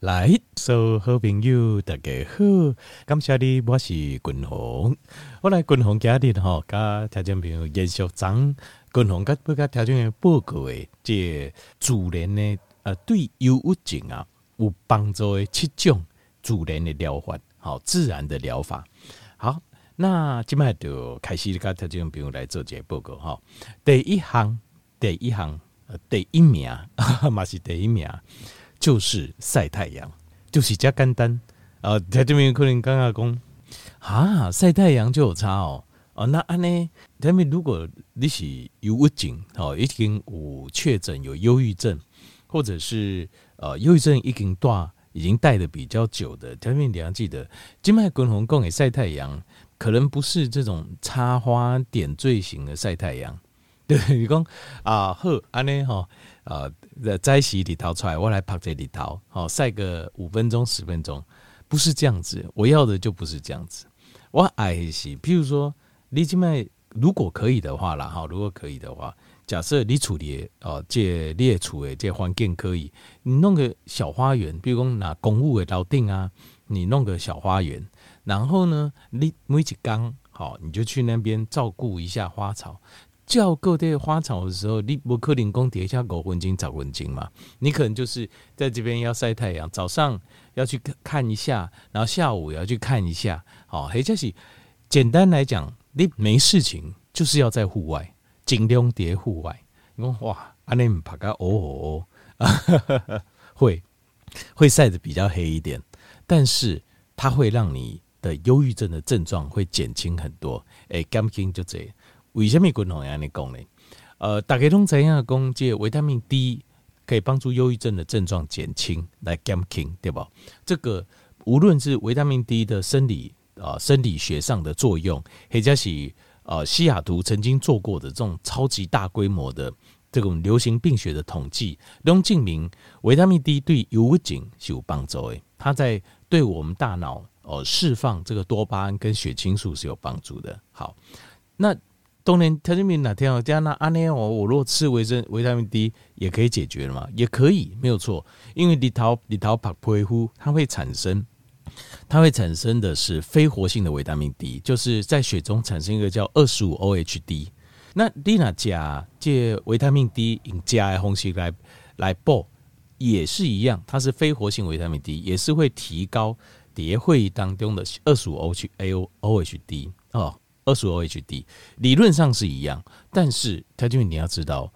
来，所有好朋友大家好，感谢你，我是君鸿。我来君鸿家里吼，甲听众朋友延续讲君鸿甲不甲听众朋友报告的这自然的呃对忧郁症啊有帮助的七种自然的疗法，好自然的疗法。好，那今麦就开始甲听众朋友来做这个报告哈。第一项，第一项，呃，第一名嘛是第一名。就是晒太阳，就是加简单啊！在这边可能刚刚讲啊，晒太阳就有差哦。哦，那安呢？他们如果你是有郁症哦，已经有确诊有忧郁症，或者是呃忧郁症已经带已经带的比较久的，他们你要记得，金麦滚红共给晒太阳，可能不是这种插花点缀型的晒太阳。对，你讲啊，好安呢哈啊。呃，在摘洗里头出来，我来拍这里头，好晒个五分钟十分钟，不是这样子。我要的就不是这样子。我爱是，譬如说，你今麦如果可以的话啦，哈，如果可以的话，假设你处理哦，这列处的这环境可以，你弄个小花园，比如讲拿公务的楼顶啊，你弄个小花园，然后呢，你每一缸好，你就去那边照顾一下花草。叫各地花草的时候，你不可能讲底下狗魂经找魂经嘛？你可能就是在这边要晒太阳，早上要去看一下，然后下午也要去看一下。好，或者是简单来讲，你没事情就是要在户外，尽量叠户外。你说哇，安尼唔怕个哦哦，会会晒得比较黑一点，但是它会让你的忧郁症的症状会减轻很多。哎，感情就这样。为什么滚红要你讲呢？呃，大家都知影讲，这维他命 D 可以帮助忧郁症的症状减轻，来减轻，对吧？这个无论是维他命 D 的生理啊、呃、生理学上的作用，或者是呃西雅图曾经做过的这种超级大规模的这种流行病学的统计，都证明维他命 D 对忧郁症是有帮助的。它在对我们大脑哦释放这个多巴胺跟血清素是有帮助的。好，那。当然，他这边哪天哦，这样那阿内我我如果吃维生维他命 D 也可以解决了嘛？也可以，没有错。因为里头里头帕皮肤它会产生，它会产生的是非活性的维他命 D，就是在血中产生一个叫二十五 OHD。那丽娜加借维他命 D 用加的方式来来补，也是一样，它是非活性维他命 D，也是会提高叠会当中的二十五 OHAO OHD 哦。二十五 H D 理论上是一样，但是它就你要知道，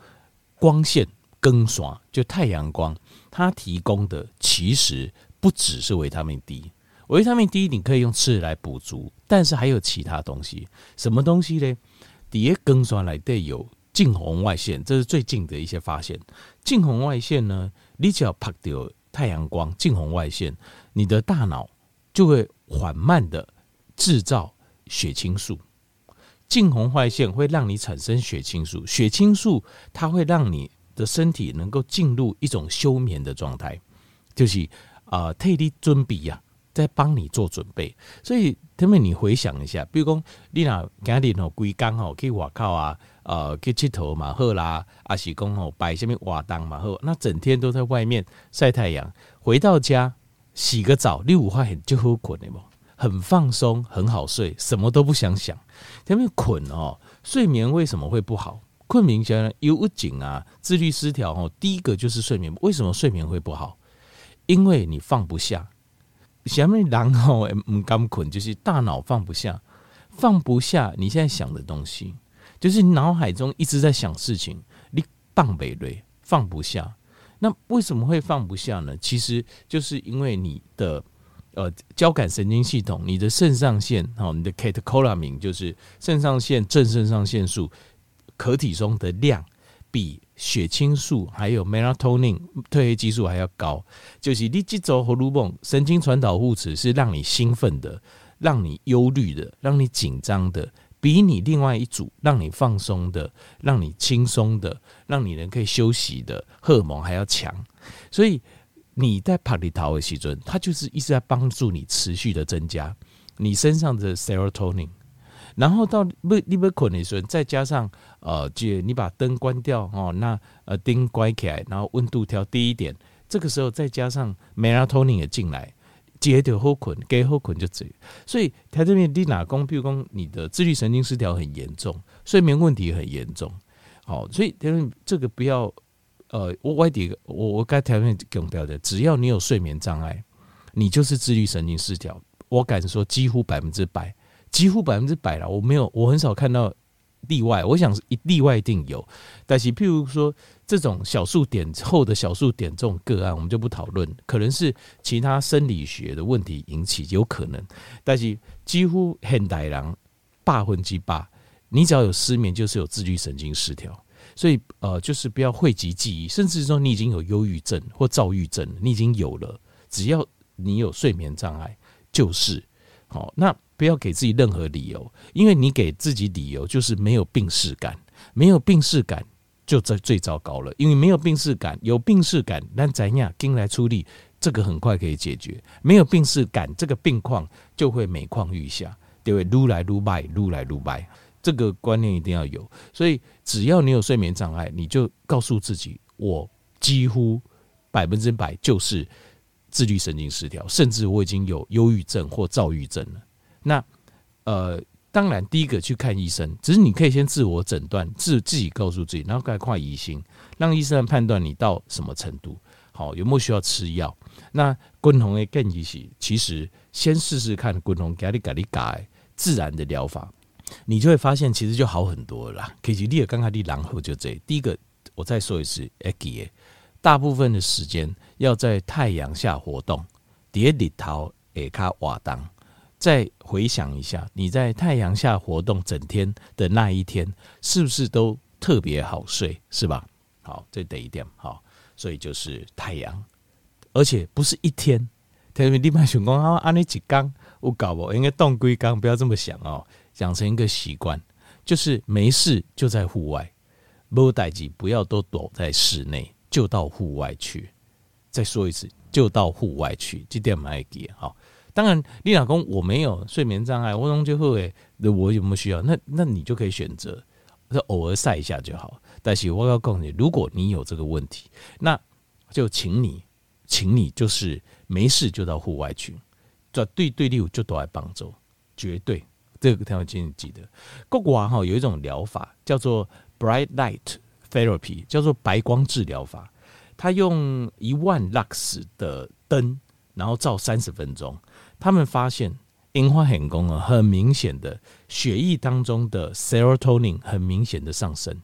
光线更爽，就太阳光，它提供的其实不只是维他命 D，维他命 D 你可以用吃来补足，但是还有其他东西，什么东西呢？底下更爽来带有近红外线，这是最近的一些发现。近红外线呢，你只要拍掉太阳光，近红外线，你的大脑就会缓慢的制造血清素。近红外线会让你产生血清素，血清素它会让你的身体能够进入一种休眠的状态，就是啊，替你准备呀，在帮你做准备。所以，他们你回想一下，比如讲，你若今日吼归工吼去外口啊，呃，去佚佗嘛好啦，啊是讲吼摆什么活动嘛好，那整天都在外面晒太阳，回到家洗个澡，你有发现就好困的无？很放松，很好睡，什么都不想想。前面困哦，睡眠为什么会不好？困明显忧郁症啊，自律失调哦。第一个就是睡眠，为什么睡眠会不好？因为你放不下。下面然后唔敢困，就是大脑放不下，放不下你现在想的东西，就是脑海中一直在想事情，你放不累，放不下。那为什么会放不下呢？其实就是因为你的。呃，交感神经系统，你的肾上腺，哦，你的 catecholamine 就是肾上腺正肾上腺素，可体松的量比血清素还有 melatonin 褪黑激素还要高。就是你这组荷尔蒙神经传导物质是让你兴奋的，让你忧虑的，让你紧张的，比你另外一组让你放松的，让你轻松的，让你能可以休息的荷尔蒙还要强。所以。你在帕里陶的时阵，它就是一直在帮助你持续的增加你身上的 serotonin，然后到不你不困的时候，再加上呃，就你把灯关掉哦，那呃灯关起来，然后温度调低一点，这个时候再加上 melatonin 也进来，接着后困，给后困就这，所以他这边你哪工，比如讲你的自律神经失调很严重，睡眠问题很严重，好，所以这个不要，呃，我外地我我该条件强调的，只要你有睡眠障碍，你就是自律神经失调，我敢说几乎百分之百，几乎百分之百了，我没有，我很少看到。例外，我想一例外一定有，但是譬如说这种小数点后的小数点这种个案，我们就不讨论，可能是其他生理学的问题引起，有可能。但是几乎现代人百分之百，你只要有失眠，就是有自律神经失调。所以呃，就是不要讳疾忌医，甚至说你已经有忧郁症或躁郁症，你已经有了，只要你有睡眠障碍，就是好那。不要给自己任何理由，因为你给自己理由就是没有病识感，没有病识感就在最糟糕了。因为没有病识感，有病识感，那怎样跟来出力，这个很快可以解决。没有病识感，这个病况就会每况愈下，对不对？愈来撸败，撸来撸败，这个观念一定要有。所以只要你有睡眠障碍，你就告诉自己，我几乎百分之百就是自律神经失调，甚至我已经有忧郁症或躁郁症了。那，呃，当然，第一个去看医生，只是你可以先自我诊断，自自己告诉自己，然后再看医生，让医生来判断你到什么程度，好，有没有需要吃药。那共同的建议是，其实先试试看共同给你给你改自然的疗法，你就会发现其实就好很多了啦。可以，你也刚刚你然后就这，第一个我再说一次，哎，大部分的时间要在太阳下活动，叠里头也卡瓦当。再回想一下，你在太阳下活动整天的那一天，是不是都特别好睡？是吧？好，这得一点好，所以就是太阳，而且不是一天。特别你们想讲啊，安尼几缸我搞不，应该动归缸，不要这么想哦，养成一个习惯，就是没事就在户外，没代志不要都躲在室内，就到户外去。再说一次，就到户外去，这点蛮给好。当然，你老公我没有睡眠障碍，我总就会，我有没有需要？那那你就可以选择，就偶尔晒一下就好。但是我要告诉你，如果你有这个问题，那就请你，请你就是没事就到户外去，这对对你就都来帮助，绝对这个条件记得。国外哈有一种疗法叫做 bright light therapy，叫做白光治疗法，他用一万 lux 的灯，然后照三十分钟。他们发现樱花很功啊，很明显的血液当中的 serotonin 很明显的上升，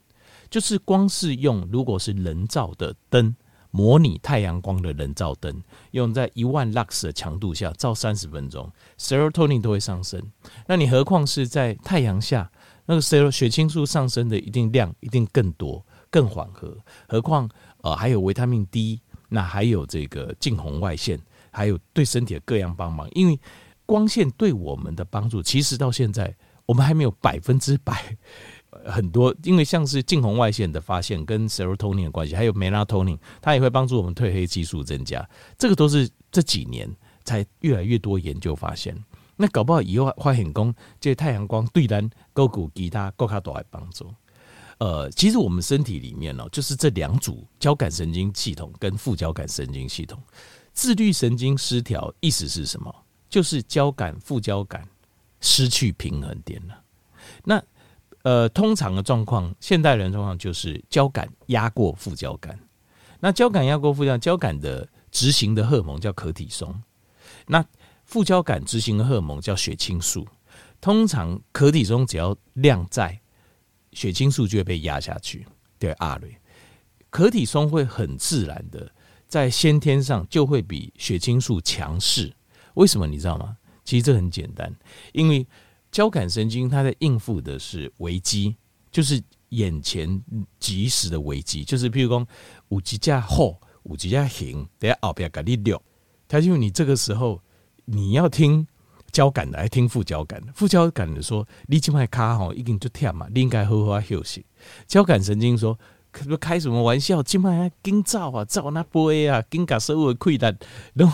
就是光是用如果是人造的灯，模拟太阳光的人造灯，用在一万 lux 的强度下照三十分钟，serotonin 都会上升。那你何况是在太阳下，那个 ser 血清素上升的一定量一定更多、更缓和。何况呃还有维他命 D，那还有这个近红外线。还有对身体的各样帮忙，因为光线对我们的帮助，其实到现在我们还没有百分之百很多。因为像是近红外线的发现跟 serotonin 的关系，还有 melatonin，它也会帮助我们褪黑激素增加。这个都是这几年才越来越多研究发现。那搞不好以后发现说，这太阳光对咱勾股其他够卡多来帮助。呃，其实我们身体里面呢，就是这两组交感神经系统跟副交感神经系统。自律神经失调意思是什么？就是交感、副交感失去平衡点了。那呃，通常的状况，现代人状况就是交感压过副交感。那交感压过副交感，交感的执行的荷尔蒙叫可体松，那副交感执行的荷尔蒙叫血清素。通常可体松只要量在，血清素就会被压下去。对，阿瑞，可体松会很自然的。在先天上就会比血清素强势，为什么你知道吗？其实这很简单，因为交感神经它在应付的是危机，就是眼前即时的危机，就是譬如说五级架后五级架行，等下后边给你溜，它因为你这个时候你要听交感的，还听副交感的，副交感的说你今麦卡吼已经就忝嘛，你应该好好休息。交感神经说。开什么玩笑？今晚紧走啊，走那杯啊，紧把所有的困难拢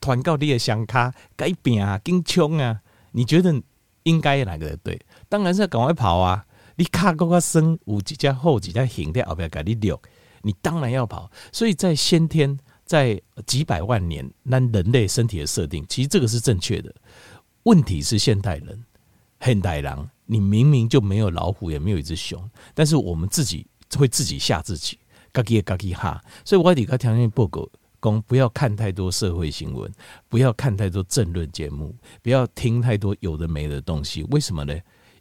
团到你的双脚改变啊，紧冲啊！你觉得应该哪个对？当然是赶快跑啊！你卡高个深，有几家后几家行在后边给你溜，你当然要跑。所以在先天在几百万年，那人类身体的设定，其实这个是正确的。问题是现代人，现代人，你明明就没有老虎，也没有一只熊，但是我们自己会自己吓自己，嘎叽嘎叽哈。所以我底下条件报告公，不要看太多社会新闻，不要看太多政论节目，不要听太多有的没的东西。为什么呢？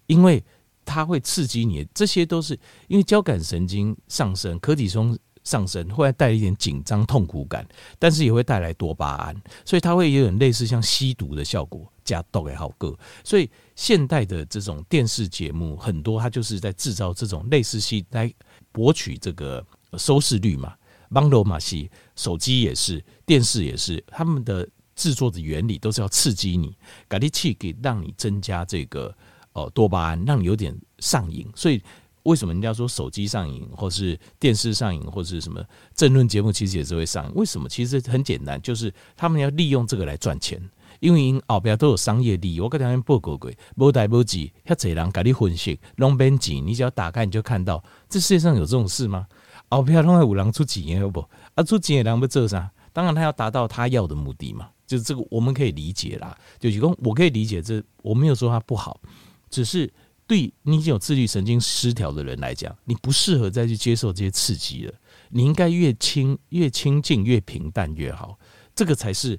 因为它会刺激你，这些都是因为交感神经上升，可体松。上升会带一点紧张痛苦感，但是也会带来多巴胺，所以它会有点类似像吸毒的效果，加毒也好个。所以现代的这种电视节目很多，它就是在制造这种类似吸来博取这个收视率嘛。网络嘛是，手机也是，电视也是，他们的制作的原理都是要刺激你，给力气给让你增加这个呃多巴胺，让你有点上瘾，所以。为什么人家说手机上瘾，或是电视上瘾，或是什么政论节目，其实也是会上瘾？为什么？其实很简单，就是他们要利用这个来赚钱，因为因后边都有商业利益。我跟他们报告过，无代无志，遐侪人给你分析，拢免钱，你只要打开你就看到，这世界上有这种事吗？后边拢会有人出钱，好不？啊，出钱的人要做啥？当然他要达到他要的目的嘛，就是这个我们可以理解啦。就是说我可以理解这，我没有说他不好，只是。对你已经有自律神经失调的人来讲，你不适合再去接受这些刺激了。你应该越清越清静越平淡越好，这个才是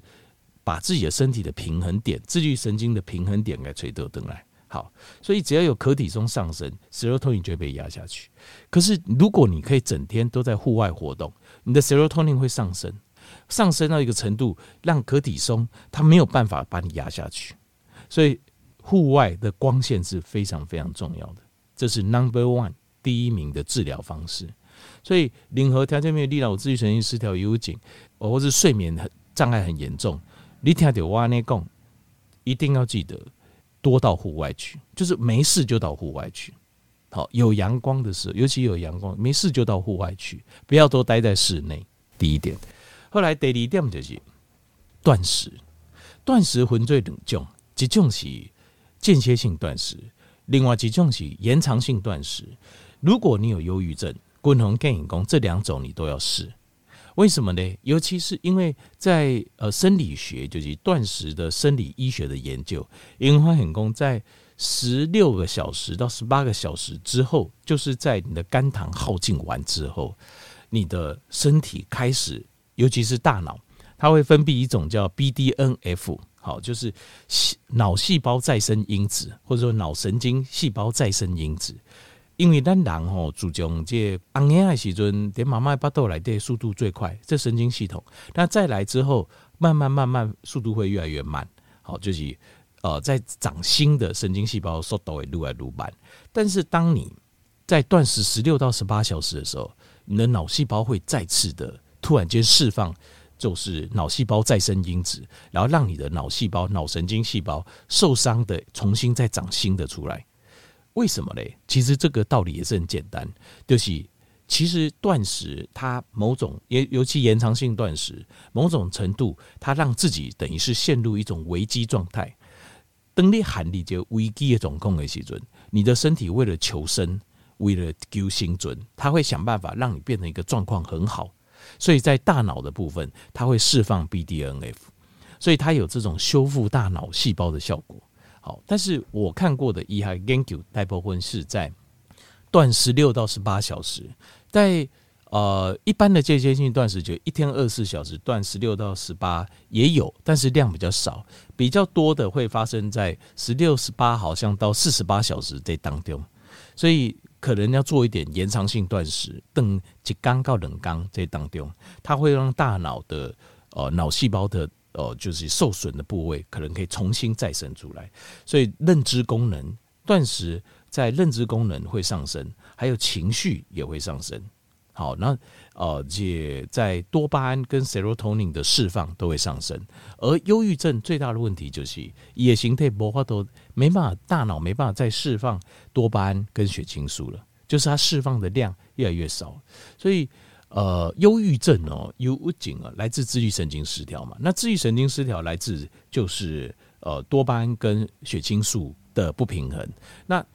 把自己的身体的平衡点、自律神经的平衡点给垂得登来。好，所以只要有可体松上升，serotonin 就会被压下去。可是如果你可以整天都在户外活动，你的 serotonin 会上升，上升到一个程度，让可体松它没有办法把你压下去，所以。户外的光线是非常非常重要的，这是 number one 第一名的治疗方式。所以，任何条件没有力量，我自律神经失调、有紧，或是睡眠很障碍很严重，你听到我那讲，一定要记得多到户外去，就是没事就到户外去。好，有阳光的时候，尤其有阳光，没事就到户外去，不要都待在室内。第一点，后来第二点就是断食，断食分最两种，一种是。间歇性断食，另外几种是延长性断食。如果你有忧郁症、滚红干瘾功这两种，你都要试。为什么呢？尤其是因为在呃生理学，就是断食的生理医学的研究，因为很功在十六个小时到十八个小时之后，就是在你的肝糖耗尽完之后，你的身体开始，尤其是大脑，它会分泌一种叫 BDNF。好，就是脑细胞再生因子，或者说脑神经细胞再生因子。因为咱人吼注重这红眼的时阵，点妈妈巴豆来的速度最快，这神经系统。那再来之后，慢慢慢慢速度会越来越慢。好，就是呃，在长新的神经细胞速度会越来越慢。但是当你在断食十六到十八小时的时候，你的脑细胞会再次的突然间释放。就是脑细胞再生因子，然后让你的脑细胞、脑神经细胞受伤的重新再长新的出来。为什么嘞？其实这个道理也是很简单，就是其实断食它某种也尤其延长性断食，某种程度它让自己等于是陷入一种危机状态。当你喊你就危机的总控的时阵，你的身体为了求生，为了求生存，它会想办法让你变成一个状况很好。所以在大脑的部分，它会释放 BDNF，所以它有这种修复大脑细胞的效果。好，但是我看过的遗骸研究大部分是在断十六到十八小时，在呃一般的间歇性断食就一天二十四小时断十六到十八也有，但是量比较少，比较多的会发生在十六、十八，好像到四十八小时这当中，所以。可能要做一点延长性断食，等一缸到冷刚这当中，它会让大脑的呃脑细胞的呃就是受损的部位，可能可以重新再生出来。所以认知功能断食在认知功能会上升，还有情绪也会上升。好，那呃，也在多巴胺跟 serotonin 的释放都会上升，而忧郁症最大的问题就是也形态无法都没办法，大脑没办法再释放多巴胺跟血清素了，就是它释放的量越来越少，所以呃，忧郁症哦，忧郁症啊，来自自律神经失调嘛，那自律神经失调来自就是呃多巴胺跟血清素的不平衡，那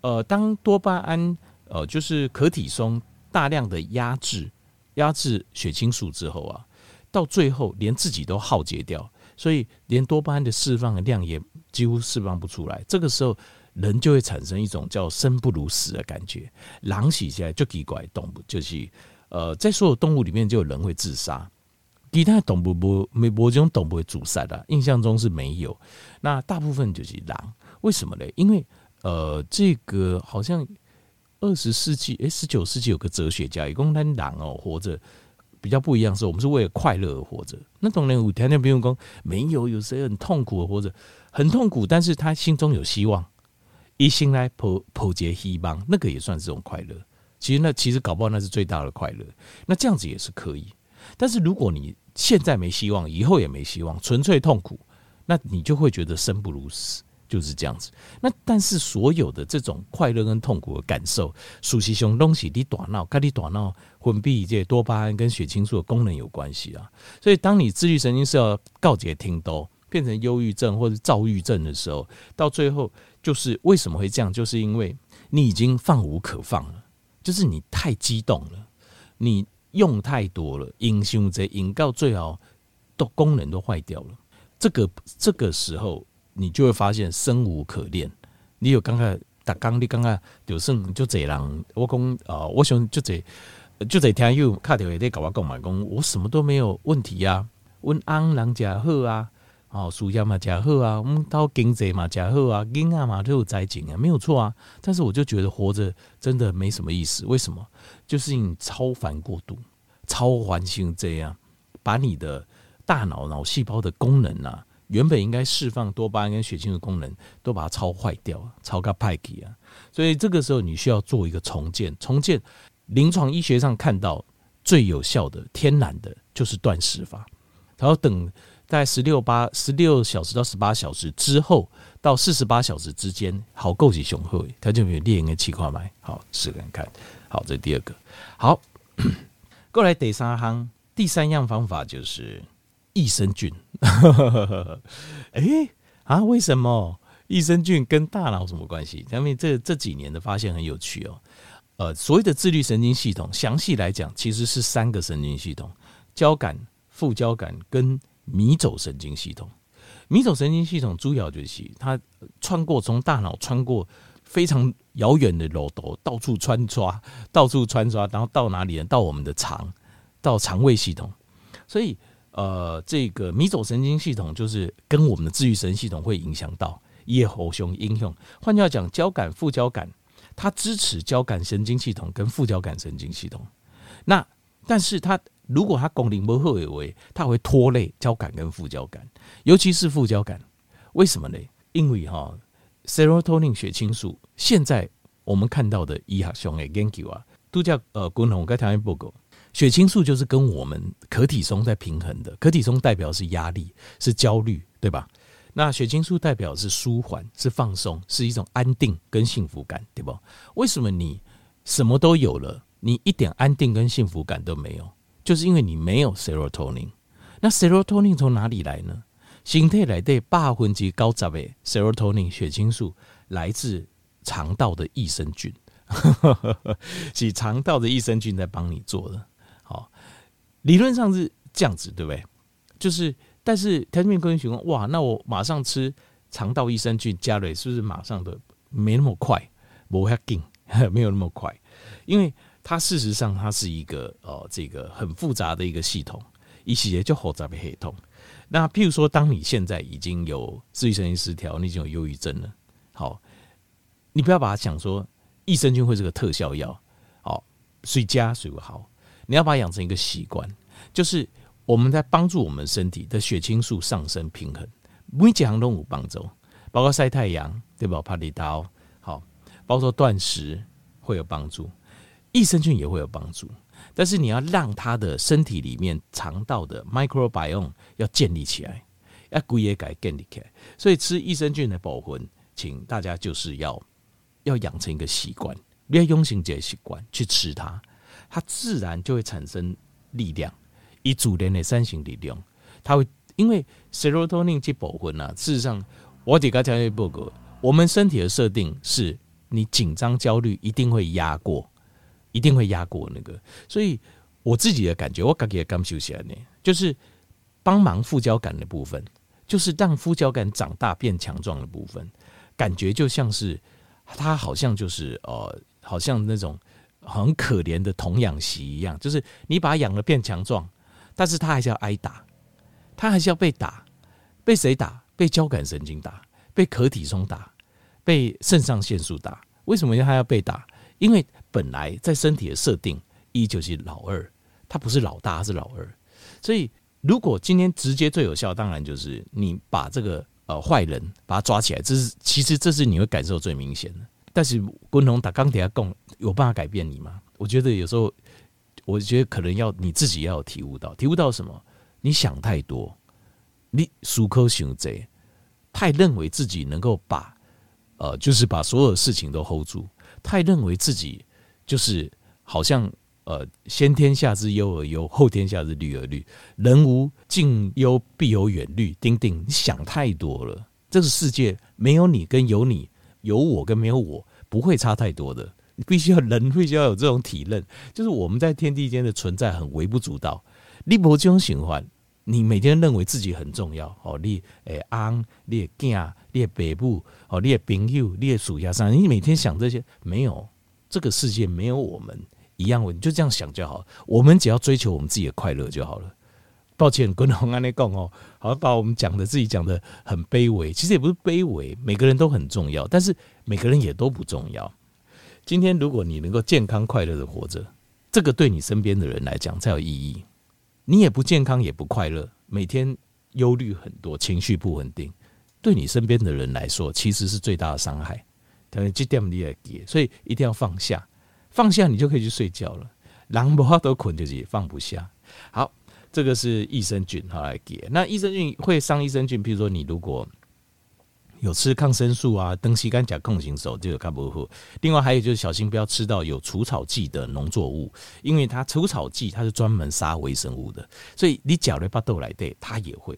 呃，当多巴胺呃就是可体松。大量的压制压制血清素之后啊，到最后连自己都耗竭掉，所以连多巴胺的释放的量也几乎释放不出来。这个时候，人就会产生一种叫生不如死的感觉。狼洗起来就奇怪，动不就是呃，在所有动物里面，就有人会自杀。其他动物不没没这种动物会自杀的，印象中是没有。那大部分就是狼，为什么呢？因为呃，这个好像二十世纪诶，十九世纪有个哲学家，一共单狼哦活着比较不一样，是我们是为了快乐而活着。那种人，我天天不用讲，没有有谁很痛苦的活着，很痛苦，但是他心中有希望，一心来破破解希望，那个也算是种快乐。其实那其实搞不好那是最大的快乐，那这样子也是可以。但是如果你现在没希望，以后也没希望，纯粹痛苦，那你就会觉得生不如死，就是这样子。那但是所有的这种快乐跟痛苦的感受，属实上东西你大脑跟你大脑分泌这些多巴胺跟血清素的功能有关系啊。所以当你自律神经是要告解听多，变成忧郁症或者躁郁症的时候，到最后就是为什么会这样？就是因为你已经放无可放了，就是你太激动了，你。用太多了，引胸这引到最后都功能都坏掉了。这个这个时候，你就会发现生无可恋。你有刚刚打刚，你刚刚就剩就这人，我讲啊，我想就这就这天又卡掉在跟我讲嘛，讲我什么都没有问题、啊，温安人家好啊，哦，暑假嘛家好啊，我们到经济嘛家好啊，囡仔嘛都有在景啊，没有错啊。但是我就觉得活着真的没什么意思，为什么？就是你超凡过度，超凡性这样，把你的大脑脑细胞的功能啊，原本应该释放多巴胺跟血清的功能，都把它超坏掉，超个派给啊！所以这个时候你需要做一个重建。重建临床医学上看到最有效的天然的就是断食法，然后等在十六八十六小时到十八小时之后，到四十八小时之间，好够起雄厚，它就没有列应该气块买，好试看看。好，这第二个好，过来第三行，第三样方法就是益生菌。哎、欸、啊，为什么益生菌跟大脑什么关系？因为这这几年的发现很有趣哦。呃，所谓的自律神经系统，详细来讲其实是三个神经系统：交感、副交感跟迷走神经系统。迷走神经系统主要就是它穿过从大脑穿过。非常遥远的路途，到处穿插，到处穿插，然后到哪里呢？到我们的肠，到肠胃系统。所以，呃，这个迷走神经系统就是跟我们的自律神经系统会影响到，也互相影响。换句话讲，交感、副交感，它支持交感神经系统跟副交感神经系统。那但是它如果它功能不好的话，它会拖累交感跟副交感，尤其是副交感。为什么呢？因为哈。Serotonin 血清素，现在我们看到的医学上的研究啊，都叫呃，共同跟条件报告。血清素就是跟我们可体松在平衡的，可体松代表是压力，是焦虑，对吧？那血清素代表是舒缓，是放松，是一种安定跟幸福感，对吧？为什么你什么都有了，你一点安定跟幸福感都没有？就是因为你没有 Serotonin。那 Serotonin 从哪里来呢？身体内的八分之高杂的 serotonin 血清素来自肠道的益生菌，是肠道的益生菌在帮你做的。好，理论上是这样子，对不对？就是，但是条件科学问，哇，那我马上吃肠道益生菌加了，是不是马上的没那么快？不会紧，没有那么快，因为它事实上它是一个哦，这个很复杂的一个系统，一些就复杂的系统。那譬如说，当你现在已经有自愈神经失调，你已经有忧郁症了，好，你不要把它想说益生菌会是个特效药，好，谁加谁不好，你要把它养成一个习惯，就是我们在帮助我们身体的血清素上升平衡，每几项都有帮助，包括晒太阳，对吧？帕里刀，好，包括断食会有帮助，益生菌也会有帮助。但是你要让他的身体里面肠道的 microbiome 要建立起来，要归也改建立起来。所以吃益生菌的保魂，请大家就是要要养成一个习惯，你要用心这习惯去吃它，它自然就会产生力量，以主人的三型力量，它会因为 serotonin 去保魂啊。事实上，我给大家一报告，我们身体的设定是你紧张焦虑一定会压过。一定会压过那个，所以我自己的感觉，我感觉刚休息呢，就是帮忙副交感的部分，就是让副交感长大变强壮的部分，感觉就像是他好像就是呃，好像那种很可怜的童养媳一样，就是你把他养了变强壮，但是他还是要挨打，他还是要被打，被谁打？被交感神经打，被可体松打，被肾上腺素打。为什么他要被打？因为本来在身体的设定，一就是老二，他不是老大，他是老二。所以，如果今天直接最有效，当然就是你把这个呃坏人把他抓起来，这是其实这是你会感受最明显的。但是，滚龙打钢铁要供有办法改变你吗？我觉得有时候，我觉得可能要你自己要有体悟到，体悟到什么？你想太多，你苏科想贼，太认为自己能够把呃，就是把所有事情都 hold 住。太认为自己就是好像呃，先天下之忧而忧，后天下之虑而虑。人无近忧，必有远虑。丁丁，你想太多了。这个世界没有你跟有你，有我跟没有我，不会差太多的。你必须要人，必须要有这种体认，就是我们在天地间的存在很微不足道。你没这种循环，你每天认为自己很重要哦，你诶昂，你囝，你北部。哦，你的朋友，你的属下上，你每天想这些，没有这个世界没有我们一样，你就这样想就好。我们只要追求我们自己的快乐就好了。抱歉，滚红安内讲哦，好像把我们讲的自己讲的很卑微，其实也不是卑微，每个人都很重要，但是每个人也都不重要。今天如果你能够健康快乐的活着，这个对你身边的人来讲才有意义。你也不健康也不快乐，每天忧虑很多，情绪不稳定。对你身边的人来说，其实是最大的伤害。等于这点你也给，所以一定要放下，放下你就可以去睡觉了。狼不好都困就是放不下。好，这个是益生菌，好来给。那益生菌会伤益生菌，譬如说你如果有吃抗生素啊，登西干甲控型手就有看不好。另外还有就是小心不要吃到有除草剂的农作物，因为它除草剂它是专门杀微生物的，所以你搅了巴豆来对它也会。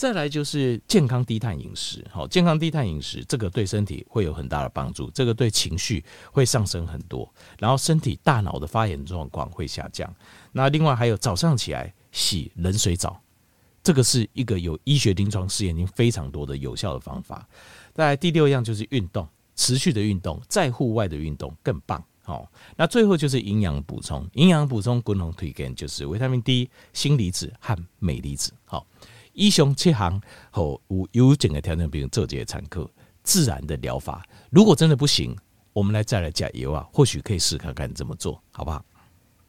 再来就是健康低碳饮食，好，健康低碳饮食这个对身体会有很大的帮助，这个对情绪会上升很多，然后身体大脑的发炎状况会下降。那另外还有早上起来洗冷水澡，这个是一个有医学临床试验已经非常多的有效的方法。再来第六样就是运动，持续的运动，在户外的运动更棒。好，那最后就是营养补充，营养补充共同推荐就是维他命 D、锌离子和镁离子。好。以上七行和有有整个条件，比如做这些参考，自然的疗法。如果真的不行，我们来再来加油啊，或许可以试看看怎么做好不好？